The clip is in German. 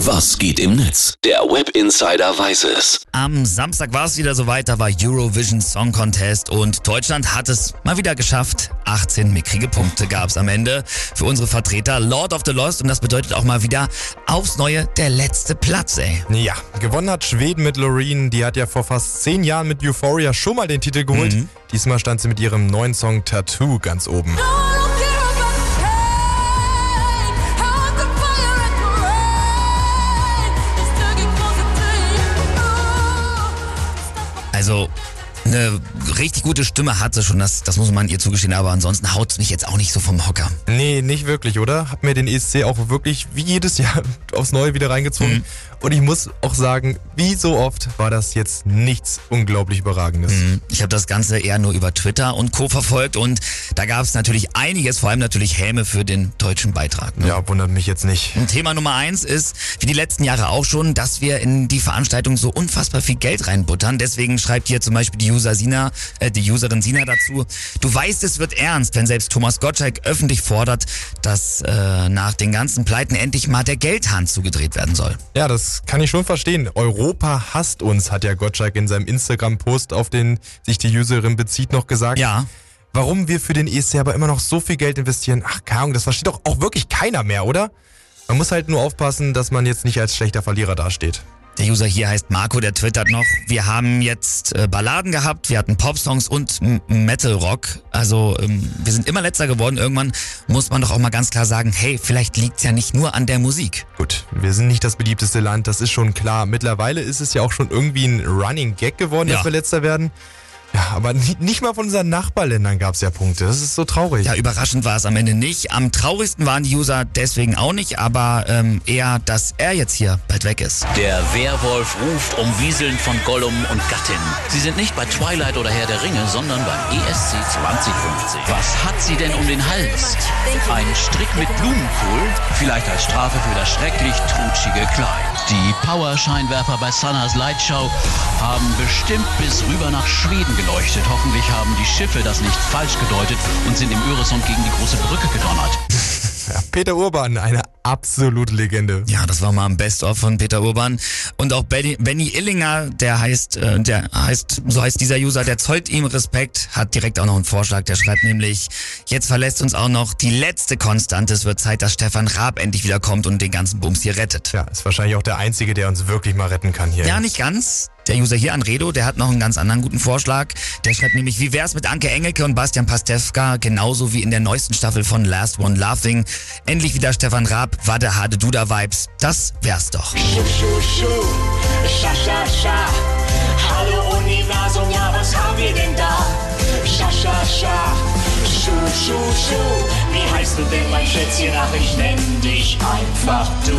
Was geht im Netz? Der Web Insider weiß es. Am Samstag war es wieder soweit, da war Eurovision Song Contest und Deutschland hat es mal wieder geschafft. 18 mickrige Punkte gab es am Ende für unsere Vertreter Lord of the Lost und das bedeutet auch mal wieder aufs Neue der letzte Platz, ey. Ja, gewonnen hat Schweden mit Loreen. Die hat ja vor fast zehn Jahren mit Euphoria schon mal den Titel geholt. Mhm. Diesmal stand sie mit ihrem neuen Song Tattoo ganz oben. Also eine richtig gute Stimme hat sie schon, das, das muss man ihr zugestehen, aber ansonsten haut es mich jetzt auch nicht so vom Hocker. Nee, nicht wirklich, oder? Hab mir den ESC auch wirklich wie jedes Jahr aufs Neue wieder reingezogen. Mhm. Und ich muss auch sagen, wie so oft war das jetzt nichts unglaublich Überragendes. Mhm. Ich habe das Ganze eher nur über Twitter und Co. verfolgt und da gab es natürlich einiges, vor allem natürlich Häme für den deutschen Beitrag. Ne? Ja, wundert mich jetzt nicht. Und Thema Nummer eins ist, wie die letzten Jahre auch schon, dass wir in die Veranstaltung so unfassbar viel Geld reinbuttern. Deswegen schreibt hier zum Beispiel die User Sina, äh, die Userin Sina dazu, du weißt, es wird ernst, wenn selbst Thomas Gottschalk öffentlich fordert, dass äh, nach den ganzen Pleiten endlich mal der Geldhahn zugedreht werden soll. Ja, das kann ich schon verstehen. Europa hasst uns, hat ja Gottschalk in seinem Instagram-Post, auf den sich die Userin bezieht, noch gesagt. Ja. Warum wir für den ESC aber immer noch so viel Geld investieren, ach, keine Ahnung, das versteht doch auch wirklich keiner mehr, oder? Man muss halt nur aufpassen, dass man jetzt nicht als schlechter Verlierer dasteht. Der User hier heißt Marco, der twittert noch, wir haben jetzt äh, Balladen gehabt, wir hatten Popsongs und Metal Rock. Also ähm, wir sind immer letzter geworden. Irgendwann muss man doch auch mal ganz klar sagen, hey, vielleicht liegt's ja nicht nur an der Musik. Gut, wir sind nicht das beliebteste Land, das ist schon klar. Mittlerweile ist es ja auch schon irgendwie ein Running Gag geworden, Ja. dass wir letzter werden. Ja, aber nicht, mal von unseren Nachbarländern gab es ja Punkte. Das ist so traurig. Ja, überraschend war es am Ende nicht. Am traurigsten waren die User deswegen auch nicht, aber ähm, eher, dass er jetzt hier bald weg ist. Der Werwolf ruft um Wieseln von Gollum und Gattin. Sie sind nicht bei Twilight oder Herr der Ringe, sondern beim ESC 2050. Was hat sie denn um den Hals? Ein Strick mit Blumenkohl? Vielleicht als Strafe für das schrecklich trutschige Kleid. Die Power-Scheinwerfer bei Sunnas Lightshow haben bestimmt bis rüber nach Schweden geleuchtet. Hoffentlich haben die Schiffe das nicht falsch gedeutet und sind im Öresund gegen die große Brücke gedonnert. Peter Urban, eine absolute Legende. Ja, das war mal ein Best-of von Peter Urban. Und auch Benny, Benny Illinger, der heißt, äh, der heißt, so heißt dieser User, der zollt ihm Respekt, hat direkt auch noch einen Vorschlag. Der schreibt nämlich, jetzt verlässt uns auch noch die letzte Konstante. Es wird Zeit, dass Stefan Raab endlich wieder kommt und den ganzen Bums hier rettet. Ja, ist wahrscheinlich auch der Einzige, der uns wirklich mal retten kann hier. Ja, nicht ganz. Der User hier, Anredo, der hat noch einen ganz anderen guten Vorschlag. Der schreibt nämlich, wie wär's mit Anke Engelke und Bastian Pastewka, genauso wie in der neuesten Staffel von Last One Laughing. Endlich wieder Stefan Raab, Wade Hade Duda Vibes. Das wär's doch. Schuh, schuh, schuh, scha, scha, scha. Hallo Universum, ja, was haben wir denn da? Scha, scha, scha. Schuh, schuh, schuh. Wie heißt du denn, mein Schätzchen? Ach, ich nenn dich einfach du.